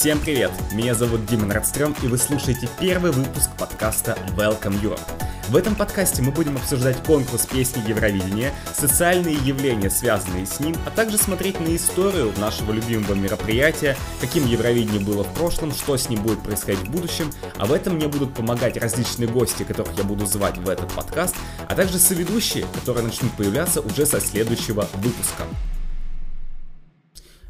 Всем привет! Меня зовут Дима Радстрём, и вы слушаете первый выпуск подкаста Welcome Europe. В этом подкасте мы будем обсуждать конкурс песни Евровидения, социальные явления, связанные с ним, а также смотреть на историю нашего любимого мероприятия, каким Евровидение было в прошлом, что с ним будет происходить в будущем, а в этом мне будут помогать различные гости, которых я буду звать в этот подкаст, а также соведущие, которые начнут появляться уже со следующего выпуска.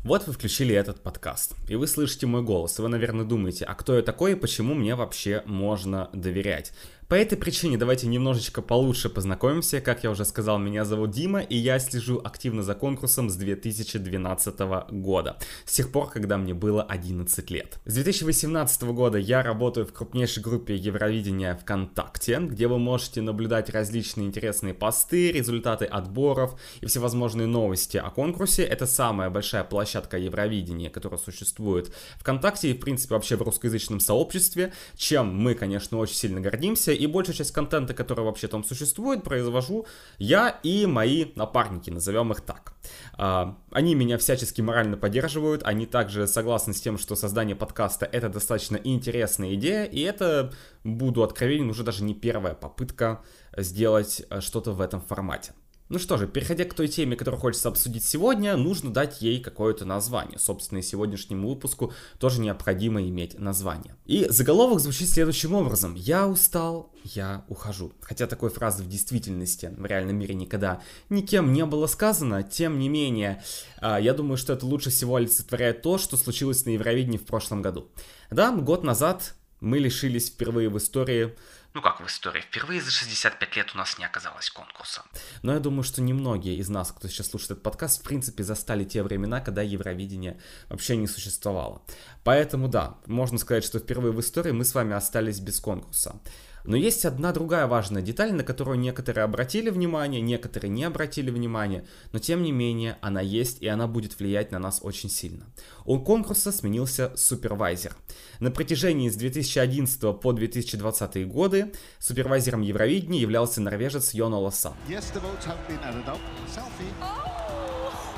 Вот вы включили этот подкаст, и вы слышите мой голос, и вы, наверное, думаете, а кто я такой и почему мне вообще можно доверять? По этой причине давайте немножечко получше познакомимся. Как я уже сказал, меня зовут Дима, и я слежу активно за конкурсом с 2012 года, с тех пор, когда мне было 11 лет. С 2018 года я работаю в крупнейшей группе Евровидения ВКонтакте, где вы можете наблюдать различные интересные посты, результаты отборов и всевозможные новости о конкурсе. Это самая большая площадка Евровидения, которая существует ВКонтакте и, в принципе, вообще в русскоязычном сообществе, чем мы, конечно, очень сильно гордимся и большую часть контента, который вообще там существует, произвожу я и мои напарники, назовем их так. А, они меня всячески морально поддерживают, они также согласны с тем, что создание подкаста это достаточно интересная идея, и это, буду откровенен, уже даже не первая попытка сделать э, что-то в этом формате. Ну что же, переходя к той теме, которую хочется обсудить сегодня, нужно дать ей какое-то название. Собственно, и сегодняшнему выпуску тоже необходимо иметь название. И заголовок звучит следующим образом. «Я устал, я ухожу». Хотя такой фразы в действительности в реальном мире никогда никем не было сказано, тем не менее, а, я думаю, что это лучше всего олицетворяет то, что случилось на Евровидении в прошлом году. Да, год назад мы лишились впервые в истории ну как в истории, впервые за 65 лет у нас не оказалось конкурса. Но я думаю, что немногие из нас, кто сейчас слушает этот подкаст, в принципе, застали те времена, когда Евровидение вообще не существовало. Поэтому да, можно сказать, что впервые в истории мы с вами остались без конкурса. Но есть одна другая важная деталь, на которую некоторые обратили внимание, некоторые не обратили внимания, но тем не менее она есть и она будет влиять на нас очень сильно. У конкурса сменился супервайзер. На протяжении с 2011 по 2020 годы супервайзером Евровидения являлся норвежец Йона Лоссан. Yes,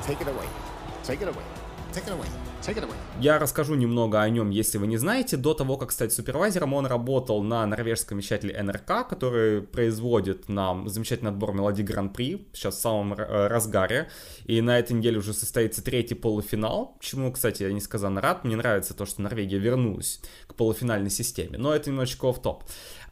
Take it away. Take it away. Take it away. Я расскажу немного о нем, если вы не знаете. До того, как стать супервайзером, он работал на норвежском вещателе НРК, который производит нам замечательный отбор мелодий Гран-при, сейчас в самом э, разгаре. И на этой неделе уже состоится третий полуфинал, чему, кстати, я несказанно рад. Мне нравится то, что Норвегия вернулась к полуфинальной системе, но это немножечко в топ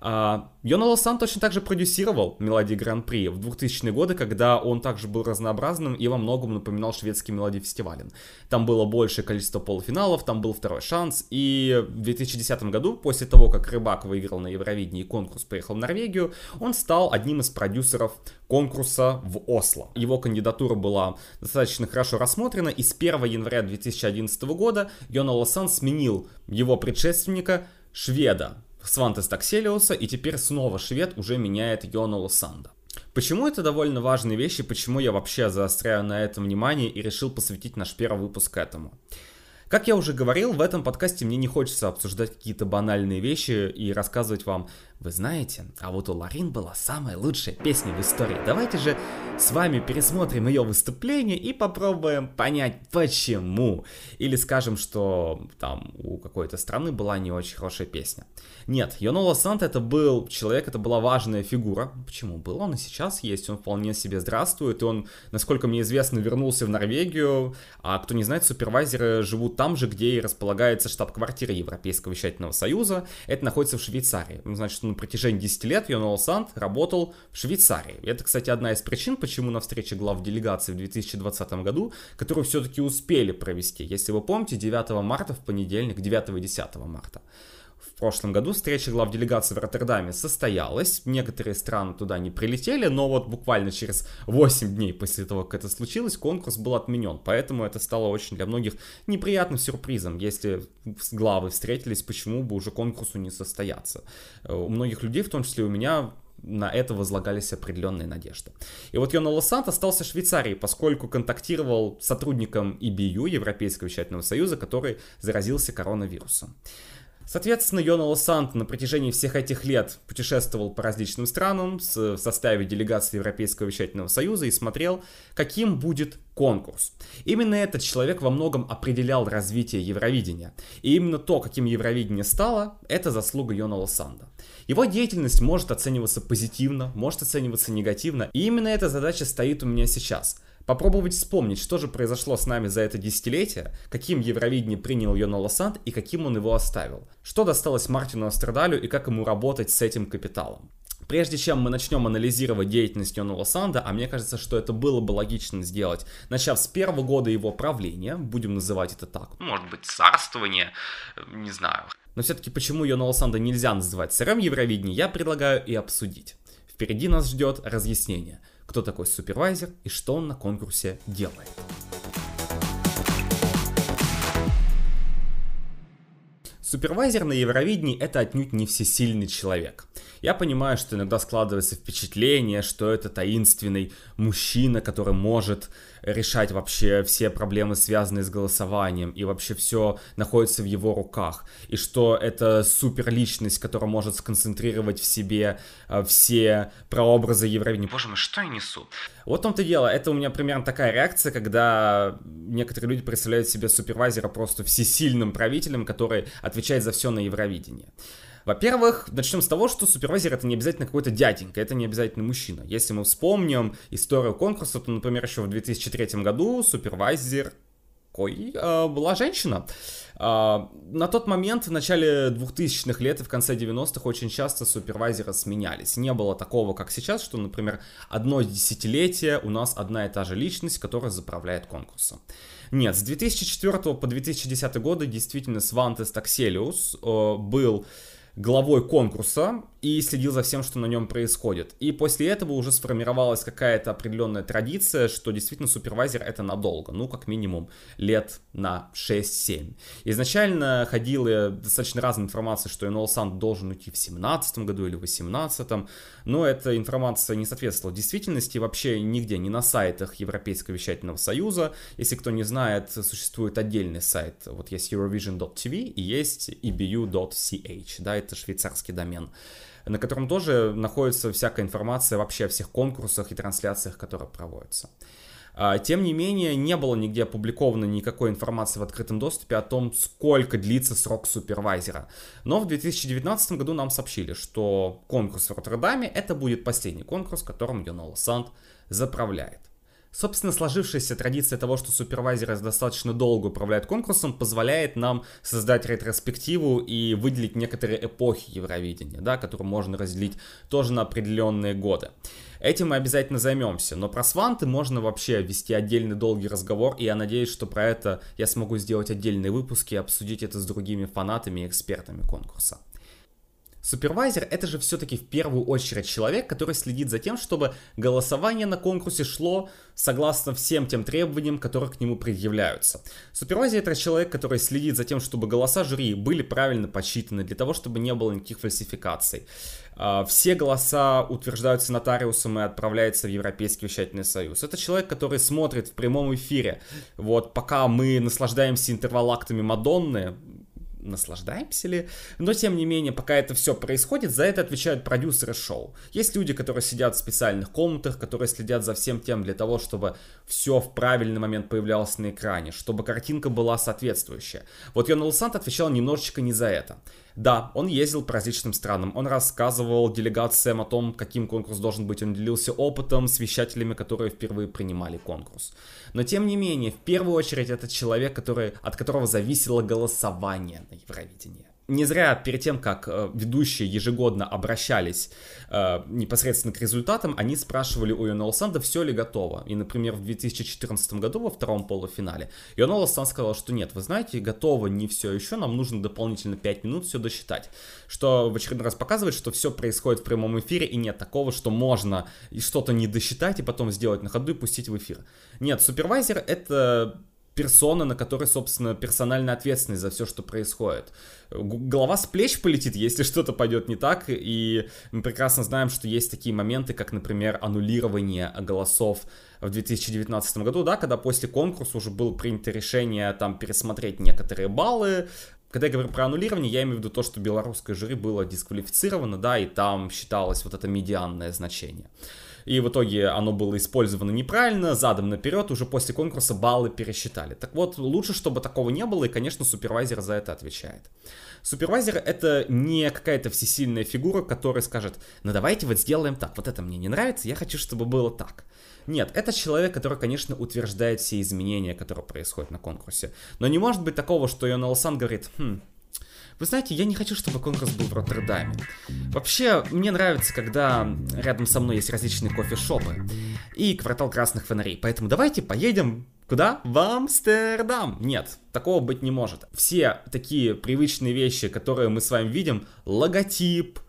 а, Йона Лосан точно так же продюсировал мелодии Гран-при в 2000-е годы, когда он также был разнообразным и во многом напоминал шведский мелодий фестивален. Там было большее количество полуфиналов, там был второй шанс, и в 2010 году, после того, как Рыбак выиграл на Евровидении конкурс приехал в Норвегию, он стал одним из продюсеров конкурса в Осло. Его кандидатура была достаточно хорошо рассмотрена, и с 1 января 2011 года Йона Лосан сменил его предшественника, шведа, Свантес Такселиуса, и теперь снова швед уже меняет Йона Лосанда. Почему это довольно важные вещи, почему я вообще заостряю на этом внимание и решил посвятить наш первый выпуск этому? Как я уже говорил, в этом подкасте мне не хочется обсуждать какие-то банальные вещи и рассказывать вам вы знаете, а вот у Ларин была самая лучшая песня в истории. Давайте же с вами пересмотрим ее выступление и попробуем понять, почему. Или скажем, что там у какой-то страны была не очень хорошая песня. Нет, Йонола Санта это был человек, это была важная фигура. Почему? Был он и сейчас есть, он вполне себе здравствует. И он, насколько мне известно, вернулся в Норвегию. А кто не знает, супервайзеры живут там же, где и располагается штаб-квартира Европейского вещательного союза. Это находится в Швейцарии. Значит, на протяжении 10 лет Йонал Санд работал в Швейцарии. Это, кстати, одна из причин, почему на встрече глав делегации в 2020 году, которую все-таки успели провести. Если вы помните, 9 марта в понедельник, 9 и 10 марта. Прошлом году встреча глав делегации в Роттердаме состоялась. Некоторые страны туда не прилетели, но вот буквально через 8 дней после того, как это случилось, конкурс был отменен. Поэтому это стало очень для многих неприятным сюрпризом. Если главы встретились, почему бы уже конкурсу не состояться? Э, у многих людей, в том числе у меня, на это возлагались определенные надежды. И вот Йона Лосант остался в Швейцарии, поскольку контактировал с сотрудником EBU, Европейского вещательного союза, который заразился коронавирусом. Соответственно, Йона Лосант на протяжении всех этих лет путешествовал по различным странам в составе делегации Европейского вещательного союза и смотрел, каким будет конкурс. Именно этот человек во многом определял развитие Евровидения. И именно то, каким Евровидение стало, это заслуга Йона Лосанда. Его деятельность может оцениваться позитивно, может оцениваться негативно, и именно эта задача стоит у меня сейчас – Попробовать вспомнить, что же произошло с нами за это десятилетие, каким Евровидение принял Йона Лосант и каким он его оставил. Что досталось Мартину Астрадалю и как ему работать с этим капиталом. Прежде чем мы начнем анализировать деятельность Йона Лосанда, а мне кажется, что это было бы логично сделать, начав с первого года его правления, будем называть это так. Может быть, царствование, не знаю. Но все-таки почему Йона Лосанда нельзя называть сырым Евровидения, я предлагаю и обсудить. Впереди нас ждет разъяснение – кто такой супервайзер и что он на конкурсе делает. Супервайзер на Евровидении это отнюдь не всесильный человек. Я понимаю, что иногда складывается впечатление, что это таинственный мужчина, который может решать вообще все проблемы, связанные с голосованием, и вообще все находится в его руках, и что это суперличность, которая может сконцентрировать в себе э, все прообразы Евровидения. Боже мой, что я несу? Вот в том-то дело, это у меня примерно такая реакция, когда некоторые люди представляют себе супервайзера просто всесильным правителем, который отвечает за все на Евровидении. Во-первых, начнем с того, что супервайзер это не обязательно какой-то дяденька, это не обязательно мужчина. Если мы вспомним историю конкурса, то, например, еще в 2003 году супервайзер Кой э, была женщина. Э, на тот момент, в начале 2000-х лет и в конце 90-х, очень часто супервайзеры сменялись. Не было такого, как сейчас, что, например, одно десятилетие у нас одна и та же личность, которая заправляет конкурсом. Нет, с 2004 по 2010 годы действительно Свантес Такселиус э, был главой конкурса и следил за всем, что на нем происходит. И после этого уже сформировалась какая-то определенная традиция, что действительно супервайзер это надолго, ну, как минимум лет на 6-7. Изначально ходила достаточно разная информация, что Энол Санд должен уйти в 17 году или в 18 но эта информация не соответствовала действительности вообще нигде, ни на сайтах Европейского вещательного союза. Если кто не знает, существует отдельный сайт, вот есть Eurovision.tv и есть ebu.ch, да, это швейцарский домен на котором тоже находится всякая информация вообще о всех конкурсах и трансляциях, которые проводятся. А, тем не менее, не было нигде опубликовано никакой информации в открытом доступе о том, сколько длится срок супервайзера. Но в 2019 году нам сообщили, что конкурс в Роттердаме это будет последний конкурс, которым Йонола Санд заправляет. Собственно, сложившаяся традиция того, что супервайзеры достаточно долго управляют конкурсом, позволяет нам создать ретроспективу и выделить некоторые эпохи Евровидения, да, которые можно разделить тоже на определенные годы. Этим мы обязательно займемся, но про сванты можно вообще вести отдельный долгий разговор, и я надеюсь, что про это я смогу сделать отдельные выпуски и обсудить это с другими фанатами и экспертами конкурса. Супервайзер это же все-таки в первую очередь человек, который следит за тем, чтобы голосование на конкурсе шло согласно всем тем требованиям, которые к нему предъявляются. Супервайзер это человек, который следит за тем, чтобы голоса жюри были правильно подсчитаны, для того, чтобы не было никаких фальсификаций. А, все голоса утверждаются нотариусом и отправляются в Европейский вещательный союз. Это человек, который смотрит в прямом эфире. Вот пока мы наслаждаемся интервалактами Мадонны, наслаждаемся ли. Но, тем не менее, пока это все происходит, за это отвечают продюсеры шоу. Есть люди, которые сидят в специальных комнатах, которые следят за всем тем для того, чтобы все в правильный момент появлялось на экране, чтобы картинка была соответствующая. Вот Йон Сант отвечал немножечко не за это. Да, он ездил по различным странам, он рассказывал делегациям о том, каким конкурс должен быть, он делился опытом с вещателями, которые впервые принимали конкурс. Но тем не менее, в первую очередь это человек, который, от которого зависело голосование на Евровидении не зря перед тем, как э, ведущие ежегодно обращались э, непосредственно к результатам, они спрашивали у Йонола Санда, все ли готово. И, например, в 2014 году во втором полуфинале Йонола Сан сказал, что нет, вы знаете, готово не все еще, нам нужно дополнительно 5 минут все досчитать. Что в очередной раз показывает, что все происходит в прямом эфире, и нет такого, что можно что-то не досчитать и потом сделать на ходу и пустить в эфир. Нет, супервайзер это персона, на которой, собственно, персональная ответственность за все, что происходит. Голова с плеч полетит, если что-то пойдет не так, и мы прекрасно знаем, что есть такие моменты, как, например, аннулирование голосов в 2019 году, да, когда после конкурса уже было принято решение там пересмотреть некоторые баллы, Когда я говорю про аннулирование, я имею в виду то, что белорусское жюри было дисквалифицировано, да, и там считалось вот это медианное значение. И в итоге оно было использовано неправильно, задом наперед, уже после конкурса баллы пересчитали. Так вот, лучше, чтобы такого не было, и, конечно, супервайзер за это отвечает. Супервайзер это не какая-то всесильная фигура, которая скажет, ну давайте вот сделаем так, вот это мне не нравится, я хочу, чтобы было так. Нет, это человек, который, конечно, утверждает все изменения, которые происходят на конкурсе. Но не может быть такого, что Йона Сан говорит, хм, вы знаете, я не хочу, чтобы конкурс был в Роттердаме. Вообще, мне нравится, когда рядом со мной есть различные кофешопы и квартал красных фонарей. Поэтому давайте поедем Куда? В Амстердам. Нет, такого быть не может. Все такие привычные вещи, которые мы с вами видим, логотип,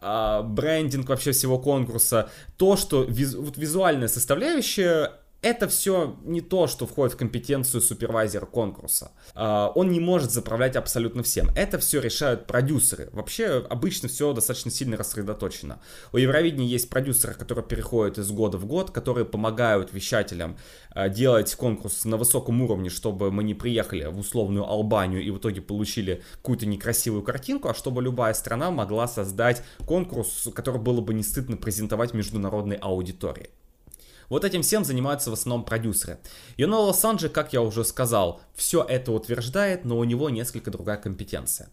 э, брендинг вообще всего конкурса, то, что визу, вот визуальная составляющая это все не то, что входит в компетенцию супервайзера конкурса. Uh, он не может заправлять абсолютно всем. Это все решают продюсеры. Вообще, обычно все достаточно сильно рассредоточено. У Евровидения есть продюсеры, которые переходят из года в год, которые помогают вещателям uh, делать конкурс на высоком уровне, чтобы мы не приехали в условную Албанию и в итоге получили какую-то некрасивую картинку, а чтобы любая страна могла создать конкурс, который было бы не стыдно презентовать международной аудитории. Вот этим всем занимаются в основном продюсеры. Юнола Санджи, как я уже сказал, все это утверждает, но у него несколько другая компетенция.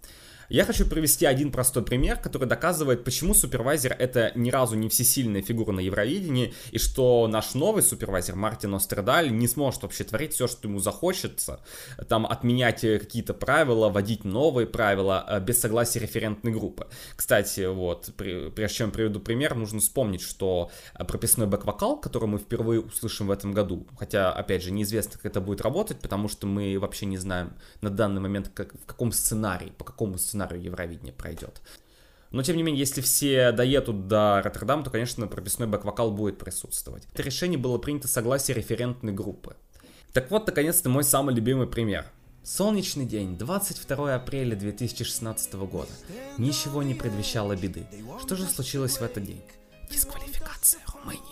Я хочу привести один простой пример, который доказывает, почему супервайзер это ни разу не всесильная фигура на Евровидении, и что наш новый супервайзер Мартин Остердаль не сможет вообще творить все, что ему захочется, там отменять какие-то правила, вводить новые правила э, без согласия референтной группы. Кстати, вот, прежде чем приведу пример, нужно вспомнить, что э, прописной бэк-вокал, который мы впервые услышим в этом году, хотя, опять же, неизвестно, как это будет работать, потому что мы вообще не знаем на данный момент, как, в каком сценарии, по какому сценарию сценарию Евровидения пройдет. Но, тем не менее, если все доедут до Роттердама, то, конечно, прописной бэк-вокал будет присутствовать. Это решение было принято согласие референтной группы. Так вот, наконец-то, мой самый любимый пример. Солнечный день, 22 апреля 2016 года. Ничего не предвещало беды. Что же случилось в этот день? Дисквалификация Румынии.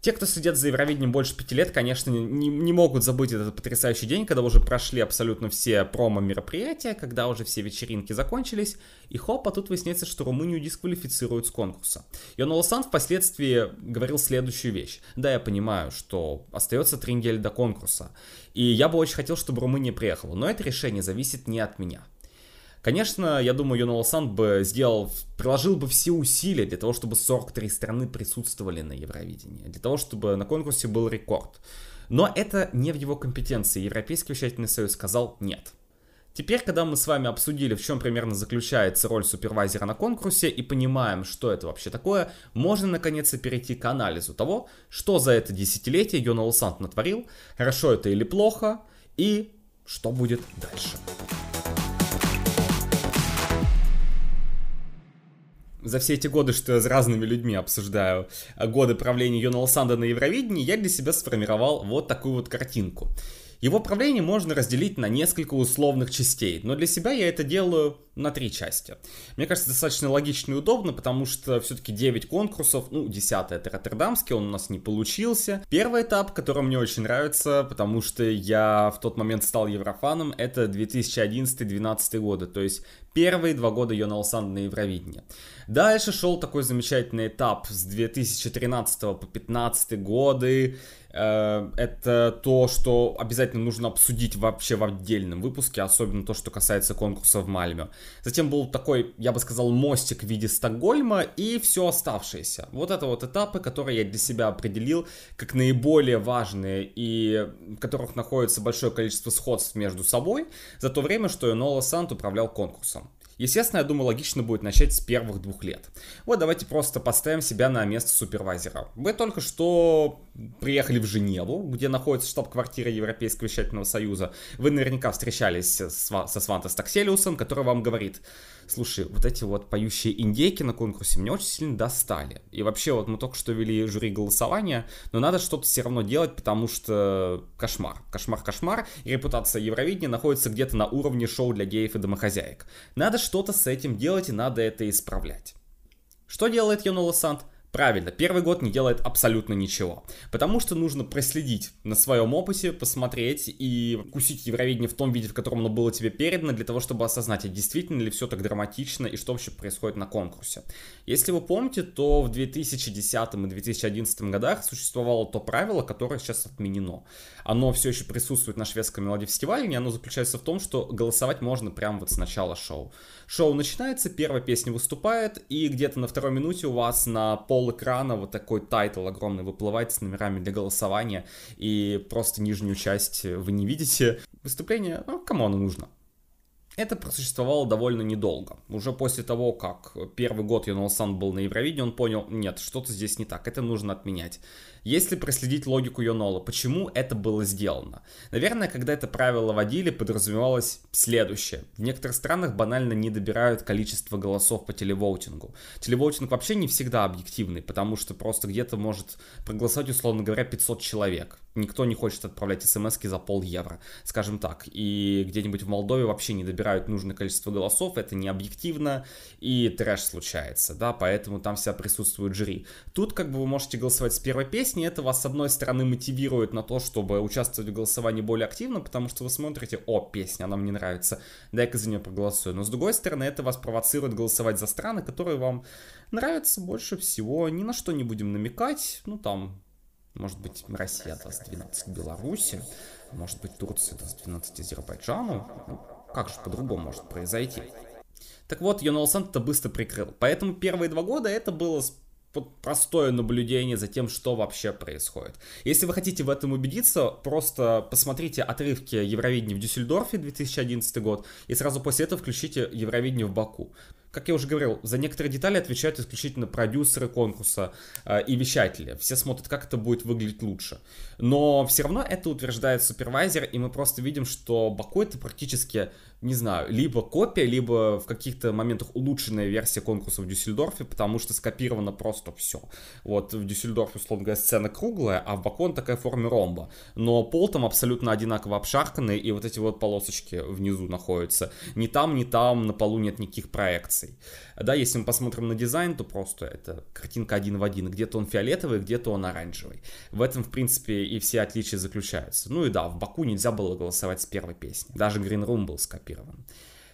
Те, кто следят за Евровидением больше пяти лет, конечно, не, не могут забыть этот потрясающий день, когда уже прошли абсолютно все промо-мероприятия, когда уже все вечеринки закончились, и хоп, а тут выясняется, что Румынию дисквалифицируют с конкурса. Йон Олсан впоследствии говорил следующую вещь. Да, я понимаю, что остается три недели до конкурса, и я бы очень хотел, чтобы Румыния приехала, но это решение зависит не от меня. Конечно, я думаю, Йон Сан бы сделал, приложил бы все усилия для того, чтобы 43 страны присутствовали на Евровидении, для того, чтобы на конкурсе был рекорд. Но это не в его компетенции. Европейский вещательный союз сказал нет. Теперь, когда мы с вами обсудили, в чем примерно заключается роль супервайзера на конкурсе и понимаем, что это вообще такое, можно наконец-то перейти к анализу того, что за это десятилетие Йон Сант натворил, хорошо это или плохо, и что будет дальше. За все эти годы, что я с разными людьми обсуждаю э, годы правления Йонала Санда на Евровидении, я для себя сформировал вот такую вот картинку. Его правление можно разделить на несколько условных частей, но для себя я это делаю на три части. Мне кажется, достаточно логично и удобно, потому что все-таки 9 конкурсов, ну, 10 это Роттердамский, он у нас не получился. Первый этап, который мне очень нравится, потому что я в тот момент стал еврофаном, это 2011-2012 годы, то есть первые два года Йона Санд на Евровидении. Дальше шел такой замечательный этап с 2013 по 2015 годы, это то, что обязательно нужно обсудить вообще в отдельном выпуске, особенно то, что касается конкурса в Мальме. Затем был такой, я бы сказал, мостик в виде Стокгольма и все оставшееся. Вот это вот этапы, которые я для себя определил как наиболее важные и в которых находится большое количество сходств между собой за то время, что Энола Сант управлял конкурсом. Естественно, я думаю, логично будет начать с первых двух лет. Вот давайте просто поставим себя на место супервайзера. Вы только что приехали в Женеву, где находится штаб-квартира Европейского вещательного союза. Вы наверняка встречались со Свантос Такселиусом, который вам говорит, слушай, вот эти вот поющие индейки на конкурсе меня очень сильно достали. И вообще, вот мы только что вели жюри голосования, но надо что-то все равно делать, потому что кошмар, кошмар, кошмар. И репутация Евровидения находится где-то на уровне шоу для геев и домохозяек. Надо что-то с этим делать и надо это исправлять. Что делает Йонола Сант? Правильно, первый год не делает абсолютно ничего. Потому что нужно проследить на своем опыте, посмотреть и кусить Евровидение в том виде, в котором оно было тебе передано, для того, чтобы осознать, а действительно ли все так драматично и что вообще происходит на конкурсе. Если вы помните, то в 2010 и 2011 годах существовало то правило, которое сейчас отменено. Оно все еще присутствует на шведском мелодифестивале, и оно заключается в том, что голосовать можно прямо вот с начала шоу. Шоу начинается, первая песня выступает, и где-то на второй минуте у вас на пол экрана вот такой title огромный выплывает с номерами для голосования, и просто нижнюю часть вы не видите. Выступление, ну, кому оно нужно? Это просуществовало довольно недолго. Уже после того, как первый год Йон Ола Санд был на Евровидении, он понял, нет, что-то здесь не так, это нужно отменять. Если проследить логику Йон Ола, почему это было сделано? Наверное, когда это правило вводили, подразумевалось следующее. В некоторых странах банально не добирают количество голосов по телевоутингу. Телевоутинг вообще не всегда объективный, потому что просто где-то может проголосовать, условно говоря, 500 человек. Никто не хочет отправлять смс за пол евро, скажем так. И где-нибудь в Молдове вообще не добирают нужное количество голосов, это не объективно, и трэш случается, да, поэтому там вся присутствует жюри. Тут как бы вы можете голосовать с первой песни, песни, это вас, с одной стороны, мотивирует на то, чтобы участвовать в голосовании более активно, потому что вы смотрите, о, песня, она мне нравится, дай-ка за нее проголосую. Но, с другой стороны, это вас провоцирует голосовать за страны, которые вам нравятся больше всего. Ни на что не будем намекать. Ну, там, может быть, Россия даст 12 Беларуси, может быть, Турция даст 12 Азербайджану. Ну, как же по-другому может произойти? Так вот, Йонал это быстро прикрыл. Поэтому первые два года это было простое наблюдение за тем, что вообще происходит. Если вы хотите в этом убедиться, просто посмотрите отрывки Евровидения в Дюссельдорфе 2011 год и сразу после этого включите Евровидение в Баку. Как я уже говорил, за некоторые детали отвечают исключительно продюсеры конкурса э, и вещатели. Все смотрят, как это будет выглядеть лучше. Но все равно это утверждает супервайзер, и мы просто видим, что Баку это практически не знаю, либо копия, либо в каких-то моментах улучшенная версия конкурса в Дюссельдорфе, потому что скопировано просто все. Вот в Дюссельдорфе, условно говоря, сцена круглая, а в Бакон такая в форме ромба. Но пол там абсолютно одинаково обшарканный, и вот эти вот полосочки внизу находятся. Ни там, ни там на полу нет никаких проекций. Да, если мы посмотрим на дизайн, то просто это картинка один в один. Где-то он фиолетовый, где-то он оранжевый. В этом, в принципе, и все отличия заключаются. Ну и да, в Баку нельзя было голосовать с первой песни. Даже Green Room был скопирован.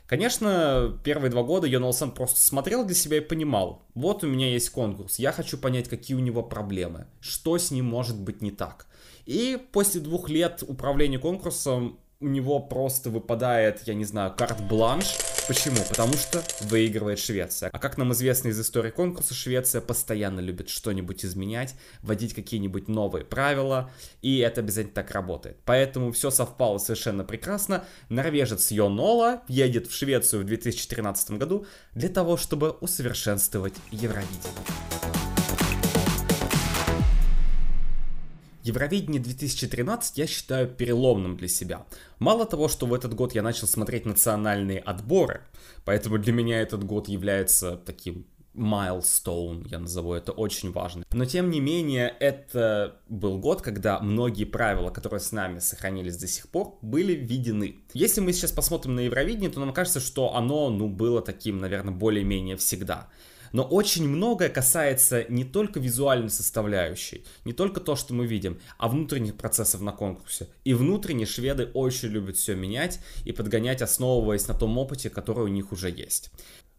Конечно, первые два года Йоналсон просто смотрел для себя и понимал, вот у меня есть конкурс, я хочу понять, какие у него проблемы, что с ним может быть не так. И после двух лет управления конкурсом у него просто выпадает, я не знаю, карт-бланш. Почему? Потому что выигрывает Швеция. А как нам известно из истории конкурса, Швеция постоянно любит что-нибудь изменять, вводить какие-нибудь новые правила, и это обязательно так работает. Поэтому все совпало совершенно прекрасно. Норвежец Йон Ола едет в Швецию в 2013 году для того, чтобы усовершенствовать Евровидение. Евровидение 2013 я считаю переломным для себя. Мало того, что в этот год я начал смотреть национальные отборы, поэтому для меня этот год является таким milestone, я назову это очень важно. Но тем не менее, это был год, когда многие правила, которые с нами сохранились до сих пор, были введены. Если мы сейчас посмотрим на Евровидение, то нам кажется, что оно, ну, было таким, наверное, более-менее всегда. Но очень многое касается не только визуальной составляющей, не только то, что мы видим, а внутренних процессов на конкурсе. И внутренне шведы очень любят все менять и подгонять, основываясь на том опыте, который у них уже есть.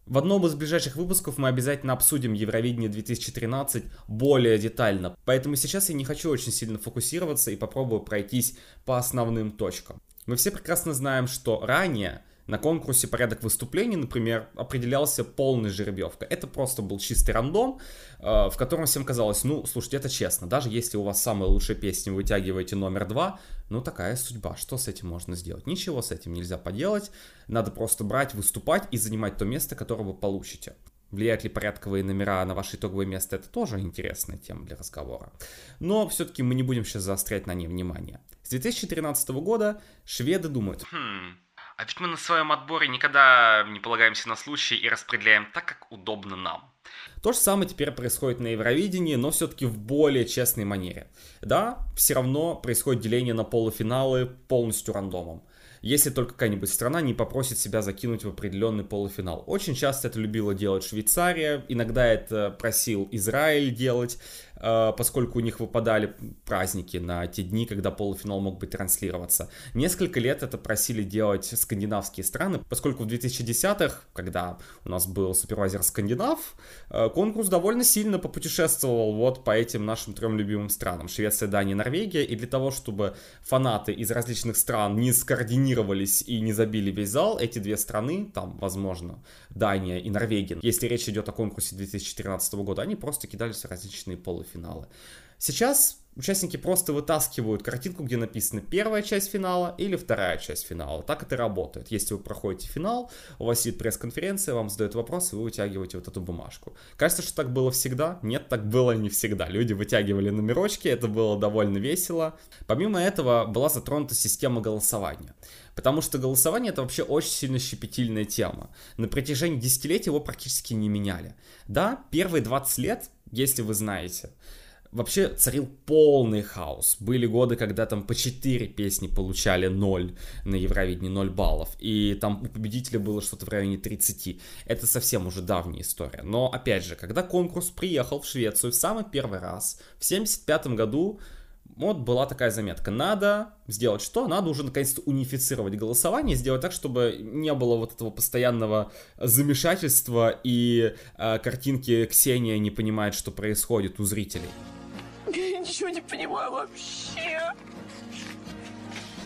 В одном из ближайших выпусков мы обязательно обсудим Евровидение 2013 более детально, поэтому сейчас я не хочу очень сильно фокусироваться и попробую пройтись по основным точкам. Мы все прекрасно знаем, что ранее на конкурсе порядок выступлений, например, определялся полной жеребьевкой. Это просто был чистый рандом, э, в котором всем казалось, ну, слушайте, это честно, даже если у вас самая лучшая песня, вытягиваете номер два, ну, такая судьба, что с этим можно сделать? Ничего с этим нельзя поделать, надо просто брать, выступать и занимать то место, которое вы получите. Влияют ли порядковые номера на ваше итоговое место, это тоже интересная тема для разговора. Но все-таки мы не будем сейчас заострять на ней внимание. С 2013 года шведы думают... Хм, а ведь мы на своем отборе никогда не полагаемся на случай и распределяем так, как удобно нам. То же самое теперь происходит на Евровидении, но все-таки в более честной манере. Да, все равно происходит деление на полуфиналы полностью рандомом. если только какая-нибудь страна не попросит себя закинуть в определенный полуфинал. Очень часто это любила делать Швейцария, иногда это просил Израиль делать, поскольку у них выпадали праздники на те дни, когда полуфинал мог быть транслироваться. Несколько лет это просили делать скандинавские страны, поскольку в 2010-х, когда у нас был супервайзер Скандинав, э, конкурс довольно сильно попутешествовал вот по этим нашим трем любимым странам. Швеция, Дания, Норвегия. И для того, чтобы фанаты из различных стран не скоординировались и не забили весь зал, эти две страны, там, возможно, Дания и Норвегия, если речь идет о конкурсе 2013 года, они просто кидались в различные полуфиналы финала. Сейчас участники просто вытаскивают картинку, где написано первая часть финала или вторая часть финала. Так это работает. Если вы проходите финал, у вас сидит пресс-конференция, вам задают вопрос, и вы вытягиваете вот эту бумажку. Кажется, что так было всегда. Нет, так было не всегда. Люди вытягивали номерочки, это было довольно весело. Помимо этого была затронута система голосования. Потому что голосование это вообще очень сильно щепетильная тема. На протяжении десятилетий его практически не меняли. Да, первые 20 лет если вы знаете. Вообще царил полный хаос. Были годы, когда там по 4 песни получали 0 на Евровидении, 0 баллов. И там у победителя было что-то в районе 30. Это совсем уже давняя история. Но опять же, когда конкурс приехал в Швецию в самый первый раз, в 75 году вот была такая заметка. Надо сделать что? Надо уже наконец-то унифицировать голосование, сделать так, чтобы не было вот этого постоянного замешательства и э, картинки Ксения не понимает, что происходит у зрителей. Я ничего не понимаю вообще.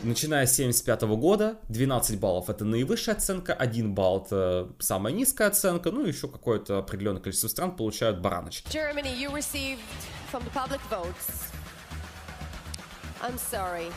Начиная с 75 года, 12 баллов это наивысшая оценка, 1 балл это самая низкая оценка, ну и еще какое-то определенное количество стран получают бараночки. Germany, you received from the public votes I'm sorry.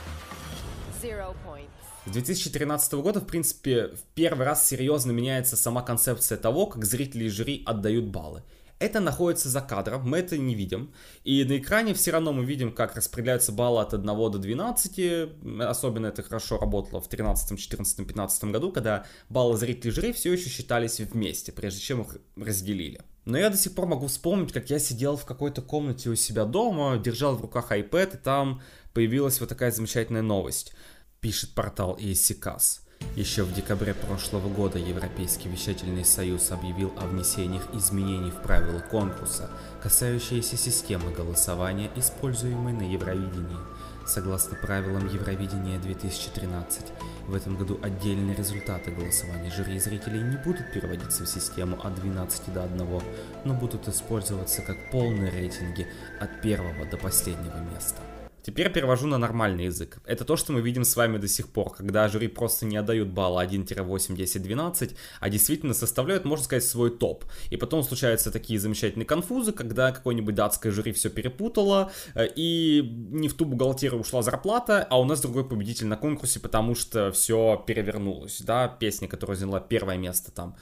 Zero points. С 2013 года, в принципе, в первый раз серьезно меняется сама концепция того, как зрители и жюри отдают баллы. Это находится за кадром, мы это не видим. И на экране все равно мы видим, как распределяются баллы от 1 до 12. Особенно это хорошо работало в 13, 14, 15 году, когда баллы зрителей и жюри все еще считались вместе, прежде чем их разделили. Но я до сих пор могу вспомнить, как я сидел в какой-то комнате у себя дома, держал в руках iPad, и там появилась вот такая замечательная новость. Пишет портал ESCAS. Еще в декабре прошлого года Европейский вещательный союз объявил о внесениях изменений в правила конкурса, касающиеся системы голосования, используемой на Евровидении. Согласно правилам Евровидения 2013, в этом году отдельные результаты голосования жюри и зрителей не будут переводиться в систему от 12 до 1, но будут использоваться как полные рейтинги от первого до последнего места. Теперь перевожу на нормальный язык. Это то, что мы видим с вами до сих пор, когда жюри просто не отдают балла 1-8, 10, 12, а действительно составляют, можно сказать, свой топ. И потом случаются такие замечательные конфузы, когда какое-нибудь датское жюри все перепутало, э, и не в ту бухгалтерию ушла зарплата, а у нас другой победитель на конкурсе, потому что все перевернулось, да, песня, которая заняла первое место там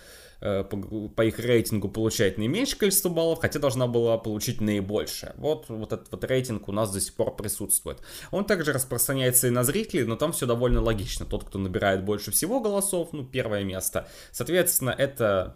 Э, по, их рейтингу получает наименьшее количество баллов, хотя должна была получить наибольшее. Вот, вот этот вот рейтинг у нас до сих пор присутствует. Он также распространяется и на зрителей, но там все довольно логично. Тот, кто набирает больше всего голосов, ну, первое место. Соответственно, это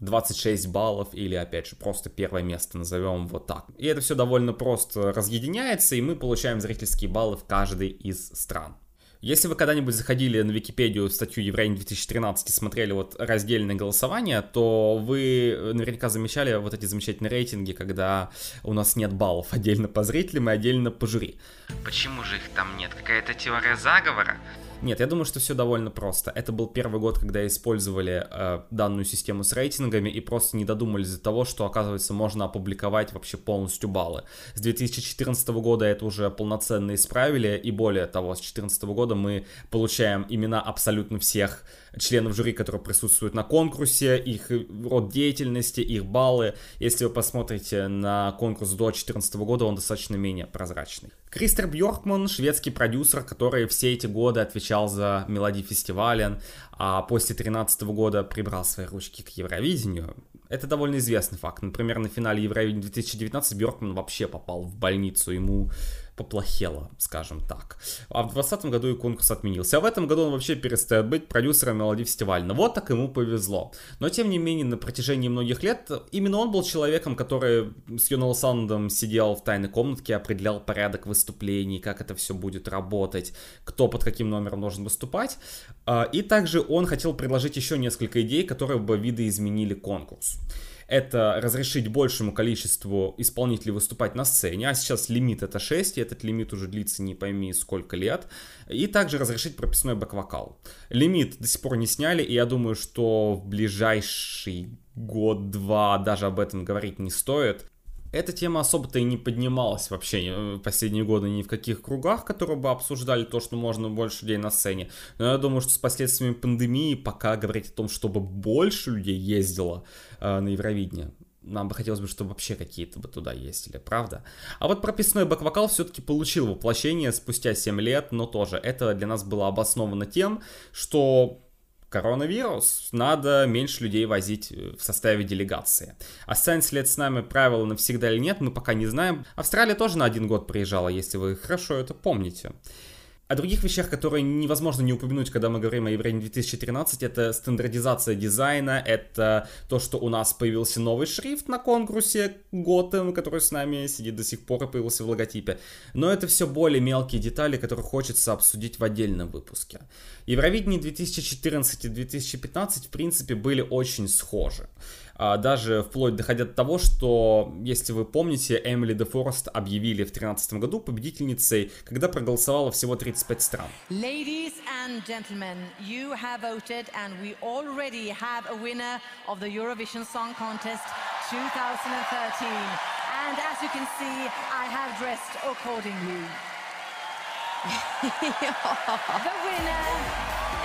26 баллов или, опять же, просто первое место, назовем вот так. И это все довольно просто разъединяется, и мы получаем зрительские баллы в каждой из стран. Если вы когда-нибудь заходили на Википедию статью Евровидение 2013 и смотрели вот раздельное голосование, то вы наверняка замечали вот эти замечательные рейтинги, когда у нас нет баллов отдельно по зрителям и отдельно по жюри. Почему же их там нет? Какая-то теория заговора? Нет, я думаю, что все довольно просто. Это был первый год, когда использовали э, данную систему с рейтингами и просто не додумались до того, что, оказывается, можно опубликовать вообще полностью баллы. С 2014 года это уже полноценно исправили, и более того, с 2014 года мы получаем имена абсолютно всех членов жюри, которые присутствуют на конкурсе, их род деятельности, их баллы. Если вы посмотрите на конкурс до 2014 года, он достаточно менее прозрачный. Кристер Бьоркман, шведский продюсер, который все эти годы отвечал за мелодии фестиваля, а после 2013 года прибрал свои ручки к Евровидению. Это довольно известный факт. Например, на финале Евровидения 2019 Бьоркман вообще попал в больницу. Ему поплохело, скажем так. А в 2020 году и конкурс отменился. А в этом году он вообще перестает быть продюсером мелодий фестиваля. Вот так ему повезло. Но тем не менее, на протяжении многих лет именно он был человеком, который с Юнол Сандом сидел в тайной комнатке, определял порядок выступлений, как это все будет работать, кто под каким номером должен выступать. А, и также он хотел предложить еще несколько идей, которые бы видоизменили конкурс это разрешить большему количеству исполнителей выступать на сцене, а сейчас лимит это 6, и этот лимит уже длится не пойми сколько лет, и также разрешить прописной бэк-вокал. Лимит до сих пор не сняли, и я думаю, что в ближайший год-два даже об этом говорить не стоит. Эта тема особо-то и не поднималась вообще э, последние годы ни в каких кругах, которые бы обсуждали то, что можно больше людей на сцене. Но я думаю, что с последствиями пандемии пока говорить о том, чтобы больше людей ездило э, на Евровидение, нам бы хотелось бы, чтобы вообще какие-то бы туда ездили, правда? А вот прописной бэк-вокал все-таки получил воплощение спустя 7 лет, но тоже это для нас было обосновано тем, что коронавирус, надо меньше людей возить э, в составе делегации. Останется ли это с нами правило навсегда или нет, мы пока не знаем. Австралия тоже на один год приезжала, если вы хорошо это помните. О других вещах, которые невозможно не упомянуть, когда мы говорим о Евровидении 2013, это стандартизация дизайна, это то, что у нас появился новый шрифт на конкурсе Gotham, который с нами сидит до сих пор и появился в логотипе. Но это все более мелкие детали, которые хочется обсудить в отдельном выпуске. Евровидение 2014 и 2015, в принципе, были очень схожи. А, даже вплоть доходя до того, что, если вы помните, Эмили де Форест объявили в 2013 году победительницей, когда проголосовало всего 35 стран. Ladies and gentlemen, you have voted and we already have a winner of the Eurovision Song Contest 2013. And as you can see, I have dressed accordingly. the winner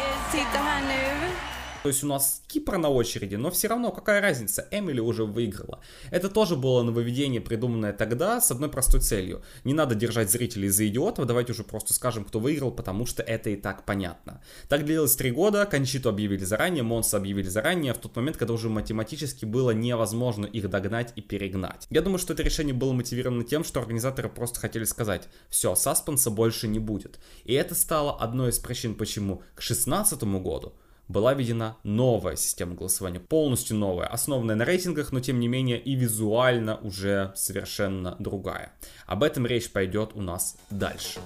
is... Titta här nu. То есть у нас Кипр на очереди, но все равно какая разница, Эмили уже выиграла. Это тоже было нововведение, придуманное тогда с одной простой целью. Не надо держать зрителей за идиотов, давайте уже просто скажем, кто выиграл, потому что это и так понятно. Так длилось три года, Кончиту объявили заранее, Монса объявили заранее, в тот момент, когда уже математически было невозможно их догнать и перегнать. Я думаю, что это решение было мотивировано тем, что организаторы просто хотели сказать, все, саспенса больше не будет. И это стало одной из причин, почему к 2016 году была введена новая система голосования, полностью новая, основанная на рейтингах, но тем не менее и визуально уже совершенно другая. Об этом речь пойдет у нас дальше.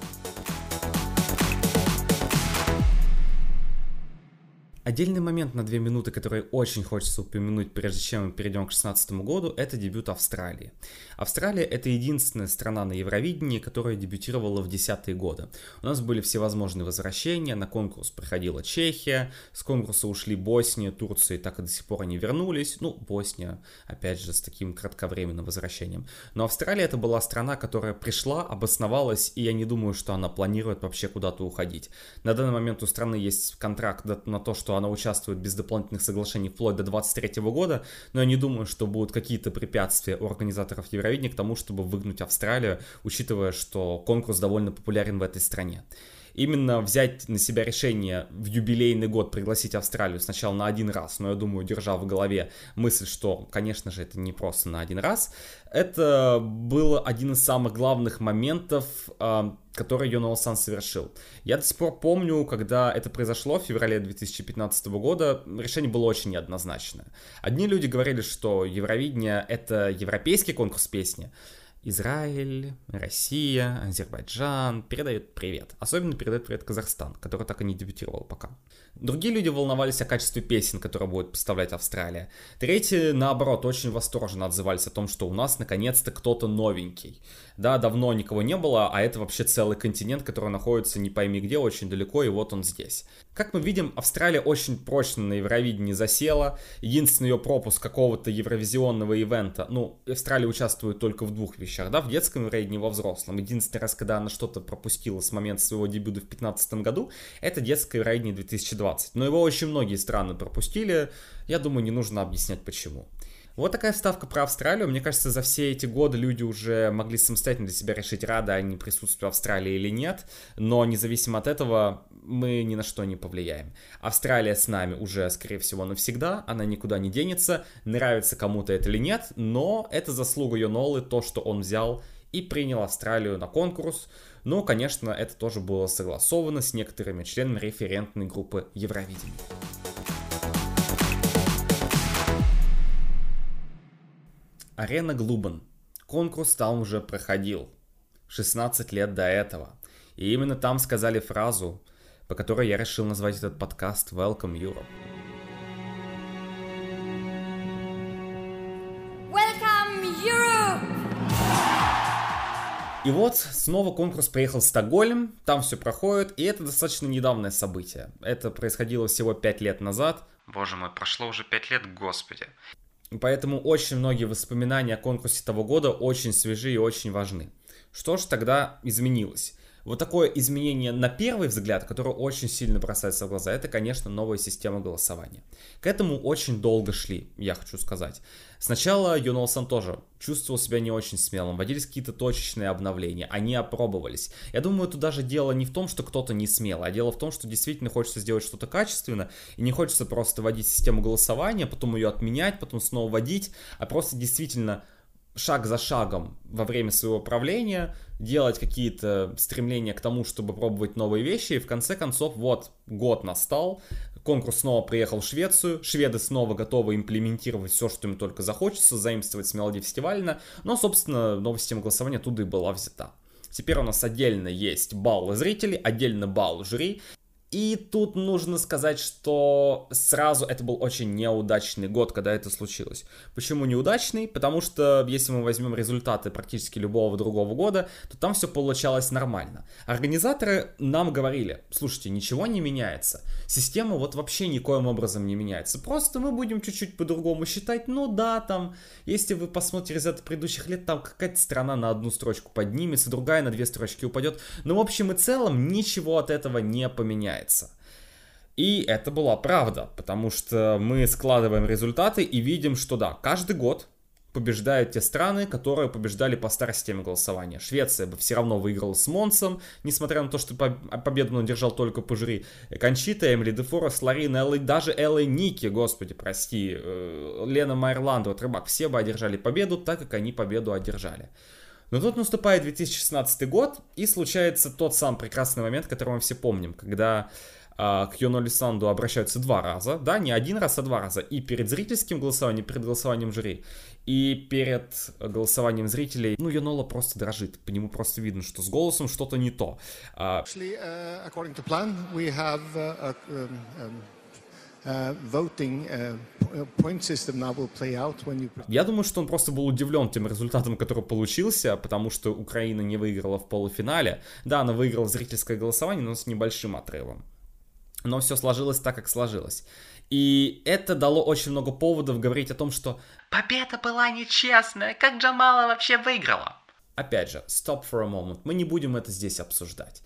Отдельный момент на две минуты, который очень хочется упомянуть, прежде чем мы перейдем к 2016 году, это дебют Австралии. Австралия это единственная страна на Евровидении, которая дебютировала в десятые годы. У нас были всевозможные возвращения, на конкурс приходила Чехия, с конкурса ушли Босния, Турция, и так и до сих пор они вернулись. Ну, Босния, опять же, с таким кратковременным возвращением. Но Австралия это была страна, которая пришла, обосновалась, и я не думаю, что она планирует вообще куда-то уходить. На данный момент у страны есть контракт на то, что она участвует без дополнительных соглашений вплоть до 23 года, но я не думаю, что будут какие-то препятствия у организаторов Евровидения к тому, чтобы выгнуть Австралию, учитывая, что конкурс довольно популярен в этой стране именно взять на себя решение в юбилейный год пригласить Австралию сначала на один раз, но я думаю, держа в голове мысль, что, конечно же, это не просто на один раз, это был один из самых главных моментов, а, который Йонал Сан совершил. Я до сих пор помню, когда это произошло в феврале 2015 года, решение было очень неоднозначное. Одни люди говорили, что Евровидение — это европейский конкурс песни, Израиль, Россия, Азербайджан передают привет. Особенно передает привет Казахстан, который так и не дебютировал пока. Другие люди волновались о качестве песен, которые будет поставлять Австралия. Третьи, наоборот, очень восторженно отзывались о том, что у нас наконец-то кто-то новенький. Да, давно никого не было, а это вообще целый континент, который находится не пойми где, очень далеко, и вот он здесь. Как мы видим, Австралия очень прочно на Евровидении засела. Единственный ее пропуск какого-то евровизионного ивента, ну, Австралия участвует только в двух вещах, да, в детском Евровидении, во взрослом. Единственный раз, когда она что-то пропустила с момента своего дебюта в 2015 году, это детское Евровидение 2020 20. Но его очень многие страны пропустили. Я думаю, не нужно объяснять почему. Вот такая вставка про Австралию. Мне кажется, за все эти годы люди уже могли самостоятельно для себя решить, рады они присутствию Австралии или нет. Но независимо от этого, мы ни на что не повлияем. Австралия с нами уже, скорее всего, навсегда. Она никуда не денется. Нравится кому-то это или нет. Но это заслуга Йонолы, то, что он взял и принял Австралию на конкурс. Но, конечно, это тоже было согласовано с некоторыми членами референтной группы Евровидения. Арена Глубан. Конкурс там уже проходил. 16 лет до этого. И именно там сказали фразу, по которой я решил назвать этот подкаст Welcome Europe. Welcome Europe! И вот снова конкурс приехал в Стокгольм, там все проходит, и это достаточно недавнее событие. Это происходило всего 5 лет назад. Боже мой, прошло уже 5 лет, господи. Поэтому очень многие воспоминания о конкурсе того года очень свежие и очень важны. Что же тогда изменилось? Вот такое изменение на первый взгляд, которое очень сильно бросается в глаза, это, конечно, новая система голосования. К этому очень долго шли, я хочу сказать. Сначала Юнолсон тоже чувствовал себя не очень смелым, вводились какие-то точечные обновления, они опробовались. Я думаю, тут даже дело не в том, что кто-то не смел, а дело в том, что действительно хочется сделать что-то качественно, и не хочется просто вводить систему голосования, потом ее отменять, потом снова вводить, а просто действительно шаг за шагом во время своего правления делать какие-то стремления к тому, чтобы пробовать новые вещи, и в конце концов, вот, год настал, конкурс снова приехал в Швецию, шведы снова готовы имплементировать все, что им только захочется, заимствовать с мелодии фестивальна, но, собственно, новая система голосования оттуда и была взята. Теперь у нас отдельно есть баллы зрителей, отдельно балл жюри, и тут нужно сказать, что сразу это был очень неудачный год, когда это случилось. Почему неудачный? Потому что если мы возьмем результаты практически любого другого года, то там все получалось нормально. Организаторы нам говорили, слушайте, ничего не меняется. Система вот вообще никоим образом не меняется. Просто мы будем чуть-чуть по-другому считать. Ну да, там, если вы посмотрите результаты предыдущих лет, там какая-то страна на одну строчку поднимется, другая на две строчки упадет. Но в общем и целом ничего от этого не поменяется меняется. И это была правда, потому что мы складываем результаты и видим, что да, каждый год побеждают те страны, которые побеждали по старой системе голосования. Швеция бы все равно выиграла с Монсом, несмотря на то, что победу он держал только по жюри. Кончита, Эмили Дефорес, Ларин, Элли, даже Элли Ники, господи, прости, э, Лена Майерландова, Рыбак, все бы одержали победу, так как они победу одержали. Но тут наступает 2016 год, и случается тот самый прекрасный момент, который мы все помним, когда а, к Йону Лисанду обращаются два раза, да, не один раз, а два раза, и перед зрительским голосованием, перед голосованием жюри, и перед голосованием зрителей, ну, Йонола просто дрожит, по нему просто видно, что с голосом что-то не то. А, Actually, uh, according to plan, we have uh, um, um... Я думаю, что он просто был удивлен тем результатом, который получился, потому что Украина не выиграла в полуфинале. Да, она выиграла зрительское голосование, но с небольшим отрывом. Но все сложилось так, как сложилось. И это дало очень много поводов говорить о том, что «Победа была нечестная, как Джамала вообще выиграла?» Опять же, stop for a moment, мы не будем это здесь обсуждать.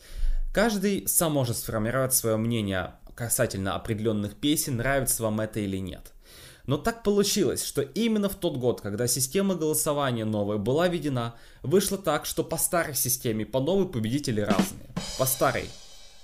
Каждый сам может сформировать свое мнение касательно определенных песен, нравится вам это или нет. Но так получилось, что именно в тот год, когда система голосования новая была введена, вышло так, что по старой системе, по новой победители разные. По старой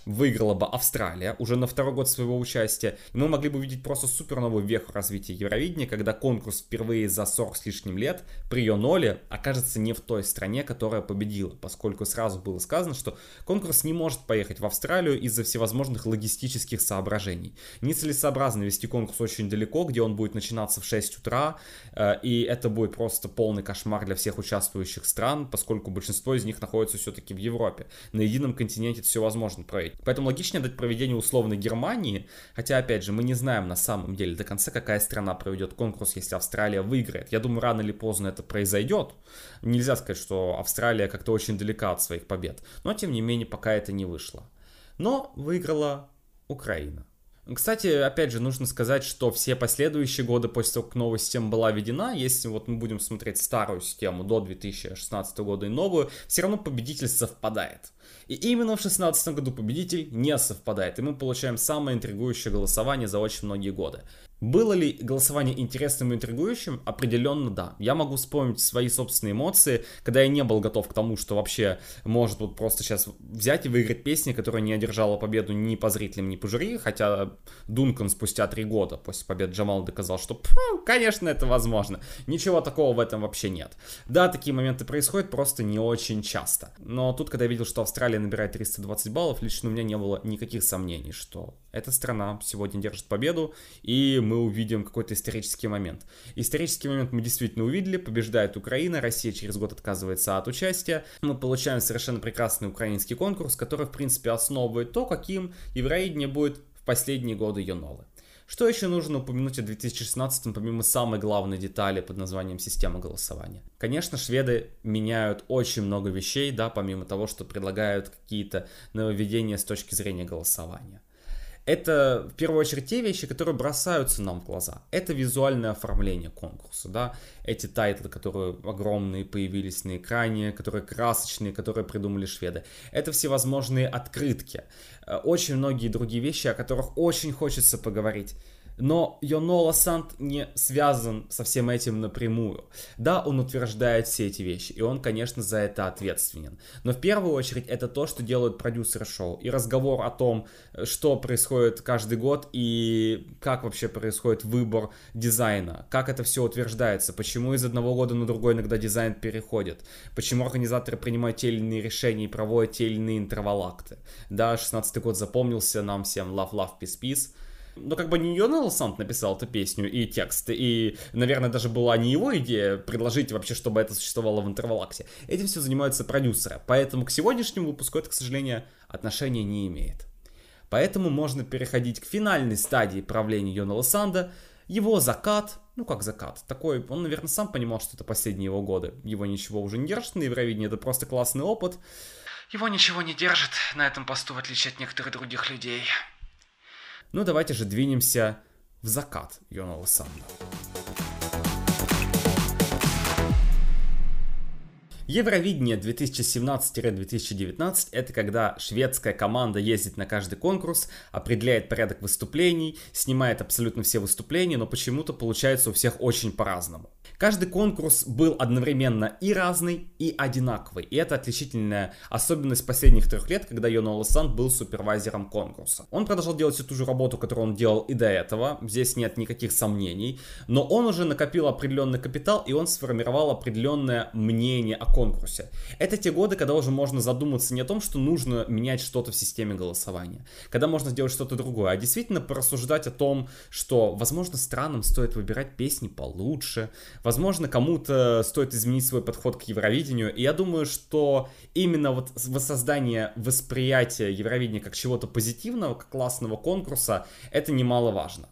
выиграла бы Австралия уже на второй год своего участия, мы могли бы увидеть просто супер новую веху развития Евровидения, когда конкурс впервые за 40 с лишним лет при ее ноле окажется не в той стране, которая победила, поскольку сразу было сказано, что конкурс не может поехать в Австралию из-за всевозможных логистических соображений. Нецелесообразно вести конкурс очень далеко, где он будет начинаться в 6 утра, э, и это будет просто полный кошмар для всех участвующих стран, поскольку большинство из них находится все-таки в Европе. На едином континенте это все возможно проверить. Поэтому логичнее дать проведение условной Германии, хотя, опять же, мы не знаем на самом деле до конца, какая страна проведет конкурс, если Австралия выиграет. Я думаю, рано или поздно это произойдет. Нельзя сказать, что Австралия как-то очень далека от своих побед. Но, тем не менее, пока это не вышло. Но выиграла Украина. Кстати, опять же, нужно сказать, что все последующие годы после того, как новая система была введена, если вот мы будем смотреть старую систему до 2016 года и новую, все равно победитель совпадает. И именно в 2016 году победитель не совпадает, и мы получаем самое интригующее голосование за очень многие годы. Было ли голосование интересным и интригующим? Определенно да. Я могу вспомнить свои собственные эмоции, когда я не был готов к тому, что вообще может вот просто сейчас взять и выиграть песни, которая не одержала победу ни по зрителям, ни по жюри, хотя Дункан спустя три года после победы Джамала доказал, что, конечно, это возможно. Ничего такого в этом вообще нет. Да, такие моменты происходят просто не очень часто. Но тут, когда я видел, что Австралия набирает 320 баллов, лично у меня не было никаких сомнений, что эта страна сегодня держит победу, и мы увидим какой-то исторический момент. Исторический момент мы действительно увидели, побеждает Украина, Россия через год отказывается от участия. Мы получаем совершенно прекрасный украинский конкурс, который, в принципе, основывает то, каким Евровидение будет в последние годы Юнолы. Что еще нужно упомянуть о 2016 помимо самой главной детали под названием система голосования? Конечно, шведы меняют очень много вещей, да, помимо того, что предлагают какие-то нововведения с точки зрения голосования это в первую очередь те вещи, которые бросаются нам в глаза. Это визуальное оформление конкурса, да, эти title ы, которые огромные появились на экране, которые красочные, которые придумали шведы. Это всевозможные открытки, э, очень многие другие вещи, о которых очень хочется поговорить. Но Йон Ола Санд не связан со всем этим напрямую. Да, он утверждает все эти вещи, и он, конечно, за это ответственен. Но в первую очередь это то, что делают продюсеры шоу. И разговор о том, что происходит каждый год и как вообще происходит выбор дизайна, как это все утверждается, почему из одного года на другой иногда дизайн переходит, почему организаторы принимают те или иные решения и проводят те или иные интервалакты. Да, 16 год запомнился нам всем Love, Love, Peace, Peace. Но как бы не Йонел Сант написал эту песню и текст, и, наверное, даже была не его идея предложить вообще, чтобы это существовало в интервалаксе. Этим все занимаются продюсеры, поэтому к сегодняшнему выпуску это, к сожалению, отношения не имеет. Поэтому можно переходить к финальной стадии правления Йонела Санда, его закат, ну как закат, такой, он, наверное, сам понимал, что это последние его годы. Его ничего уже не держит на Евровидении, это просто классный опыт. Его ничего не держит на этом посту, в отличие от некоторых других людей. Ну давайте же двинемся в закат Йонала Санда. Евровидение 2017-2019 это когда шведская команда ездит на каждый конкурс, определяет порядок выступлений, снимает абсолютно все выступления, но почему-то получается у всех очень по-разному. Каждый конкурс был одновременно и разный, и одинаковый. И это отличительная особенность последних трех лет, когда Йоно Лосан был супервайзером конкурса. Он продолжал делать всю ту же работу, которую он делал и до этого. Здесь нет никаких сомнений. Но он уже накопил определенный капитал, и он сформировал определенное мнение о конкурсе. Это те годы, когда уже можно задуматься не о том, что нужно менять что-то в системе голосования. Когда можно сделать что-то другое, а действительно порассуждать о том, что, возможно, странам стоит выбирать песни получше, Возможно, кому-то стоит изменить свой подход к Евровидению, и я думаю, что именно вот воссоздание восприятия Евровидения как чего-то позитивного, как классного конкурса, это немаловажно.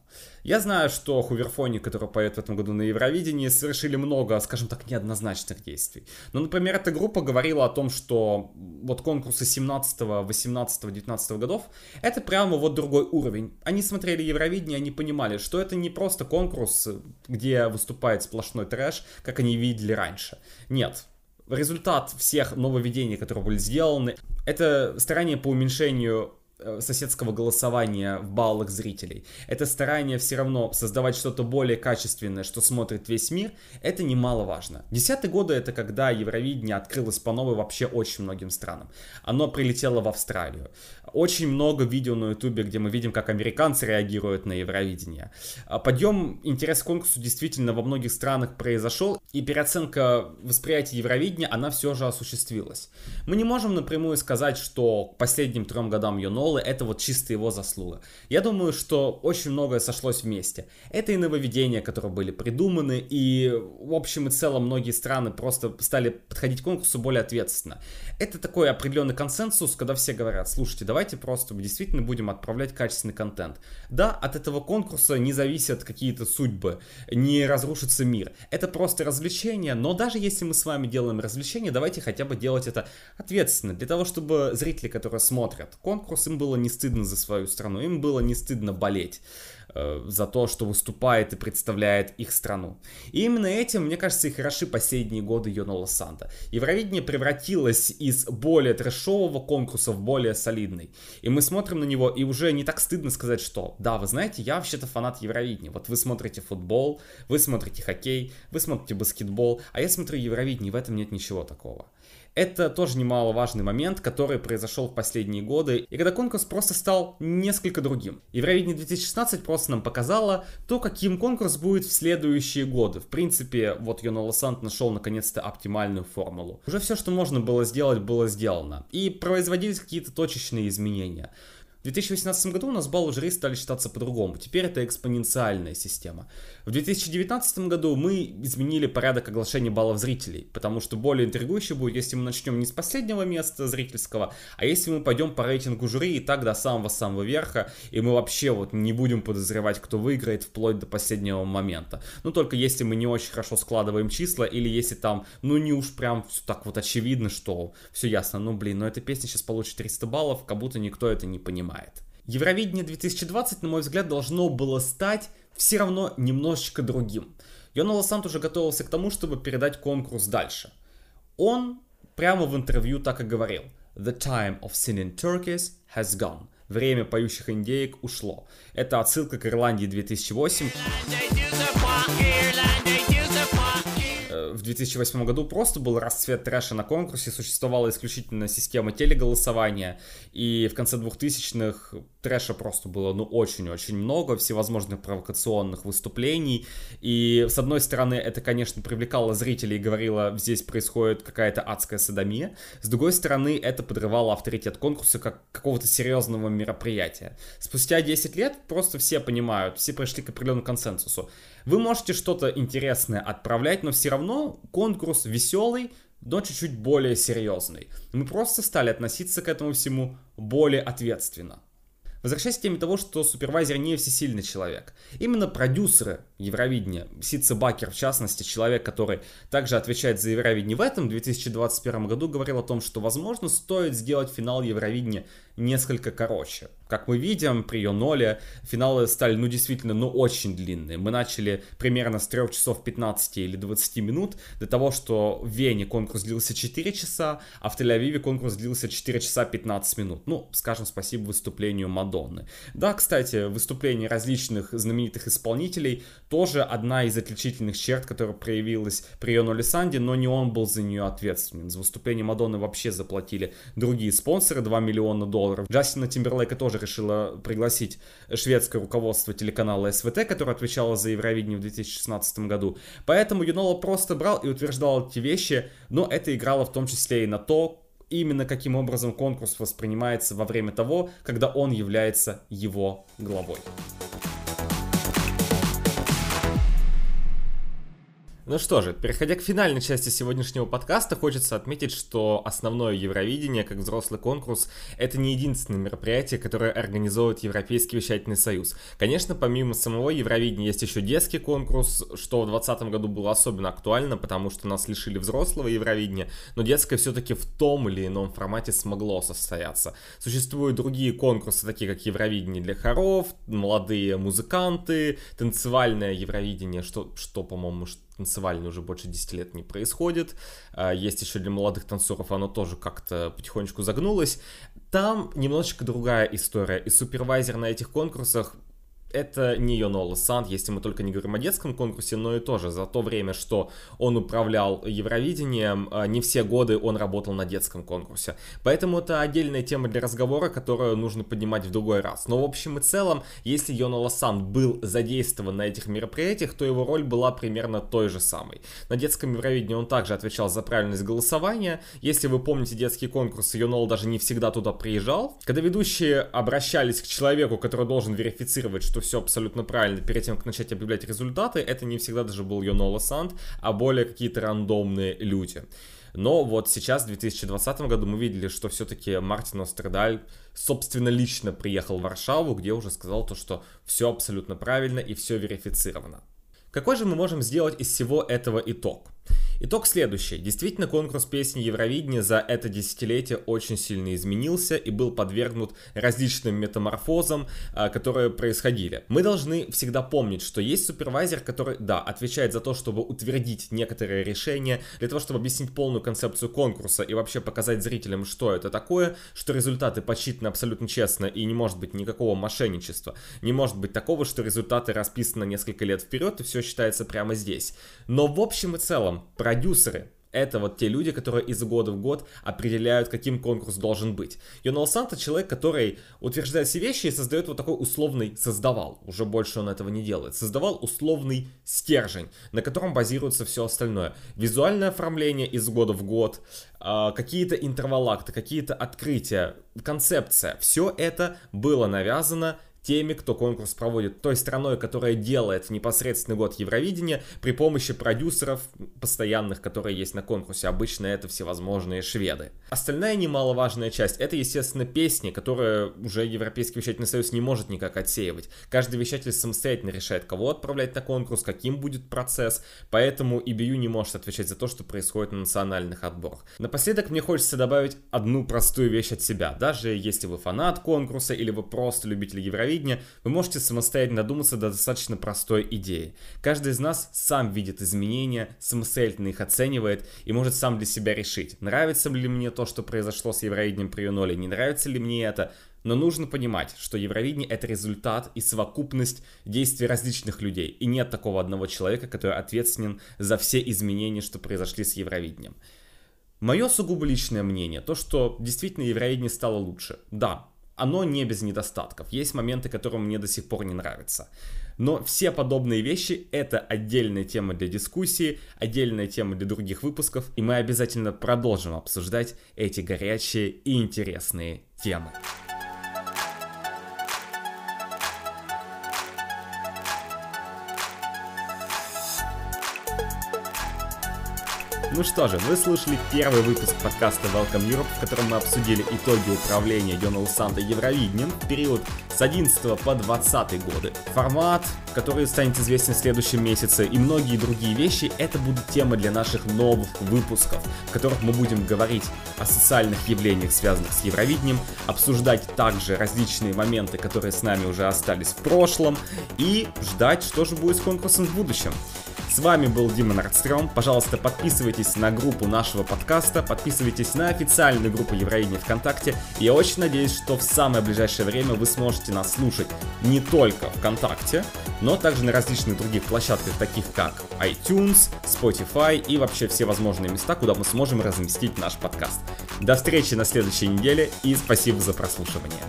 Я знаю, что Хуверфони, который поет в этом году на Евровидении, совершили много, скажем так, неоднозначных действий. Но, например, эта группа говорила о том, что вот конкурсы 17, 18, 19 годов — это прямо вот другой уровень. Они смотрели Евровидение, они понимали, что это не просто конкурс, где выступает сплошной трэш, как они видели раньше. Нет, результат всех нововведений, которые были сделаны, это старание по уменьшению соседского голосования в баллах зрителей. Это старание все равно создавать что-то более качественное, что смотрит весь мир, это немаловажно. Десятые годы это когда Евровидение открылось по новой вообще очень многим странам. Оно прилетело в Австралию. Очень много видео на ютубе, где мы видим, как американцы реагируют на Евровидение. А подъем интерес к конкурсу действительно во многих странах произошел, и переоценка восприятия Евровидения, она все же осуществилась. Мы не можем напрямую сказать, что к последним трем годам Юно Нолы это вот чисто его заслуга. Я думаю, что очень многое сошлось вместе. Это и нововведения, которые были придуманы, и в общем и целом многие страны просто стали подходить к конкурсу более ответственно. Это такой определенный консенсус, когда все говорят, слушайте, давайте просто действительно будем отправлять качественный контент. Да, от этого конкурса не зависят какие-то судьбы, не разрушится мир. Это просто развлечение, но даже если мы с вами делаем развлечение, давайте хотя бы делать это ответственно, для того, чтобы зрители, которые смотрят конкурс, им было не стыдно за свою страну, им было не стыдно болеть. Э, за то, что выступает и представляет их страну. И именно этим, мне кажется, и хороши последние годы Йонола Санта. Евровидение превратилось из более трэшового конкурса в более солидный. И мы смотрим на него, и уже не так стыдно сказать, что да, вы знаете, я вообще-то фанат Евровидения. Вот вы смотрите футбол, вы смотрите хоккей, вы смотрите баскетбол, а я смотрю Евровидение, и в этом нет ничего такого. Это тоже немаловажный момент, который произошел в последние годы, и когда конкурс просто стал несколько другим. Евровидение 2016 просто нам показало то, каким конкурс будет в следующие годы. В принципе, вот Йона Сант нашел наконец-то оптимальную формулу. Уже все, что можно было сделать, было сделано. И производились какие-то точечные изменения. В 2018 году у нас баллы жюри стали считаться по-другому. Теперь это экспоненциальная система. В 2019 году мы изменили порядок оглашения баллов зрителей, потому что более интригующе будет, если мы начнем не с последнего места зрительского, а если мы пойдем по рейтингу жюри и так до самого-самого верха, и мы вообще вот не будем подозревать, кто выиграет вплоть до последнего момента. Ну, только если мы не очень хорошо складываем числа, или если там, ну, не уж прям все так вот очевидно, что все ясно, ну, блин, но эта песня сейчас получит 300 баллов, как будто никто это не понимает. Евровидение 2020, на мой взгляд, должно было стать все равно немножечко другим. Йона Лосант уже готовился к тому, чтобы передать конкурс дальше. Он прямо в интервью так и говорил. The time of singing turkeys has gone. Время поющих индеек ушло. Это отсылка к Ирландии 2008 в 2008 году просто был расцвет трэша на конкурсе, существовала исключительно система телеголосования, и в конце 2000-х трэша просто было, ну, очень-очень много, всевозможных провокационных выступлений, и, с одной стороны, это, конечно, привлекало зрителей и говорило, здесь происходит какая-то адская садомия, с другой стороны, это подрывало авторитет конкурса как какого-то серьезного мероприятия. Спустя 10 лет просто все понимают, все пришли к определенному консенсусу. Вы можете что-то интересное отправлять, но все равно конкурс веселый, но чуть-чуть более серьезный. Мы просто стали относиться к этому всему более ответственно. Возвращаясь к теме того, что супервайзер не всесильный человек. Именно продюсеры Евровидения, Ситса Бакер в частности, человек, который также отвечает за Евровидение в этом 2021 году, говорил о том, что возможно стоит сделать финал Евровидения несколько короче. Как мы видим, при Йоноле финалы стали, ну, действительно, ну, очень длинные. Мы начали примерно с 3 часов 15 или 20 минут, до того, что в Вене конкурс длился 4 часа, а в Тель-Авиве конкурс длился 4 часа 15 минут. Ну, скажем спасибо выступлению Мадонны. Да, кстати, выступление различных знаменитых исполнителей тоже одна из отличительных черт, которая проявилась при Йоноле Санди, но не он был за нее ответственен. За выступление Мадонны вообще заплатили другие спонсоры 2 миллиона долларов. Джастина Тимберлейка тоже решила пригласить шведское руководство телеканала СВТ, которое отвечало за Евровидение в 2016 году. Поэтому Юнола просто брал и утверждал эти вещи, но это играло в том числе и на то, именно каким образом конкурс воспринимается во время того, когда он является его главой. Ну что же, переходя к финальной части сегодняшнего подкаста, хочется отметить, что основное Евровидение, как взрослый конкурс, это не единственное мероприятие, которое организовывает Европейский вещательный союз. Конечно, помимо самого Евровидения есть еще детский конкурс, что в 2020 году было особенно актуально, потому что нас лишили взрослого Евровидения, но детское все-таки в том или ином формате смогло состояться. Существуют другие конкурсы, такие как Евровидение для хоров, молодые музыканты, танцевальное Евровидение, что, что по-моему, танцевальный уже больше 10 лет не происходит. А, есть еще для молодых танцоров оно тоже как-то потихонечку загнулось. Там немножечко другая история. И супервайзер на этих конкурсах это не Йонола Санд, если мы только не говорим о детском конкурсе, но и тоже за то время, что он управлял Евровидением, а, не все годы он работал на детском конкурсе. Поэтому это отдельная тема для разговора, которую нужно поднимать в другой раз. Но в общем и целом, если Йонола Санд был задействован на этих мероприятиях, то его роль была примерно той же самой. На детском Евровидении он также отвечал за правильность голосования. Если вы помните детские конкурсы, Йонол даже не всегда туда приезжал. Когда ведущие обращались к человеку, который должен верифицировать, что все абсолютно правильно перед тем, как начать объявлять результаты, это не всегда даже был Йонола Санд, а более какие-то рандомные люди. Но вот сейчас, в 2020 году, мы видели, что все-таки Мартин Остердаль, собственно, лично приехал в Варшаву, где уже сказал то, что все абсолютно правильно и все верифицировано. Какой же мы можем сделать из всего этого итог? Итог следующий. Действительно, конкурс песни Евровидения за это десятилетие очень сильно изменился и был подвергнут различным метаморфозам, а, которые происходили. Мы должны всегда помнить, что есть супервайзер, который, да, отвечает за то, чтобы утвердить некоторые решения, для того, чтобы объяснить полную концепцию конкурса и вообще показать зрителям, что это такое, что результаты подсчитаны абсолютно честно и не может быть никакого мошенничества. Не может быть такого, что результаты расписаны несколько лет вперед и все считается прямо здесь. Но в общем и целом, продюсеры, это вот те люди, которые из года в год определяют, каким конкурс должен быть. Йонал Санта человек, который утверждает все вещи и создает вот такой условный, создавал, уже больше он этого не делает, создавал условный стержень, на котором базируется все остальное. Визуальное оформление из года в год, а, какие-то интервалакты, какие-то открытия, концепция. Все это было навязано теми, кто конкурс проводит, той страной, которая делает непосредственный год Евровидения при помощи продюсеров постоянных, которые есть на конкурсе. Обычно это всевозможные шведы. Остальная немаловажная часть, это, естественно, песни, которые уже Европейский вещательный союз не может никак отсеивать. Каждый вещатель самостоятельно решает, кого отправлять на конкурс, каким будет процесс, поэтому EBU не может отвечать за то, что происходит на национальных отборах. Напоследок мне хочется добавить одну простую вещь от себя. Даже если вы фанат конкурса или вы просто любитель Евровидения, телевидения, вы можете самостоятельно додуматься до достаточно простой идеи. Каждый из нас сам видит изменения, самостоятельно их оценивает и может сам для себя решить, нравится ли мне то, что произошло с Евровидением при Юноле, не нравится ли мне это, но нужно понимать, что Евровидение это результат и совокупность действий различных людей. И нет такого одного человека, который ответственен за все изменения, что произошли с Евровидением. Мое сугубо личное мнение, то, что действительно Евровидение стало лучше. Да, оно не без недостатков. Есть моменты, которые мне до сих пор не нравятся. Но все подобные вещи это отдельная тема для дискуссии, отдельная тема для других выпусков, и мы обязательно продолжим обсуждать эти горячие и интересные темы. Ну что же, вы слушали первый выпуск подкаста Welcome Europe, в котором мы обсудили итоги управления Йонал Санта Евровидением в период с 11 по 20 годы. Формат, который станет известен в следующем месяце и многие другие вещи, это будут темы для наших новых выпусков, в которых мы будем говорить о социальных явлениях, связанных с Евровидением, обсуждать также различные моменты, которые с нами уже остались в прошлом, и ждать, что же будет с конкурсом в будущем. С вами был Дима Нордстрём. Пожалуйста, подписывайтесь на группу нашего подкаста, подписывайтесь на официальную группу Евровидения ВКонтакте. Я очень надеюсь, что в самое ближайшее время вы сможете нас слушать не только ВКонтакте, но также на различных других площадках, таких как iTunes, Spotify и вообще все возможные места, куда мы сможем разместить наш подкаст. До встречи на следующей неделе и спасибо за прослушивание.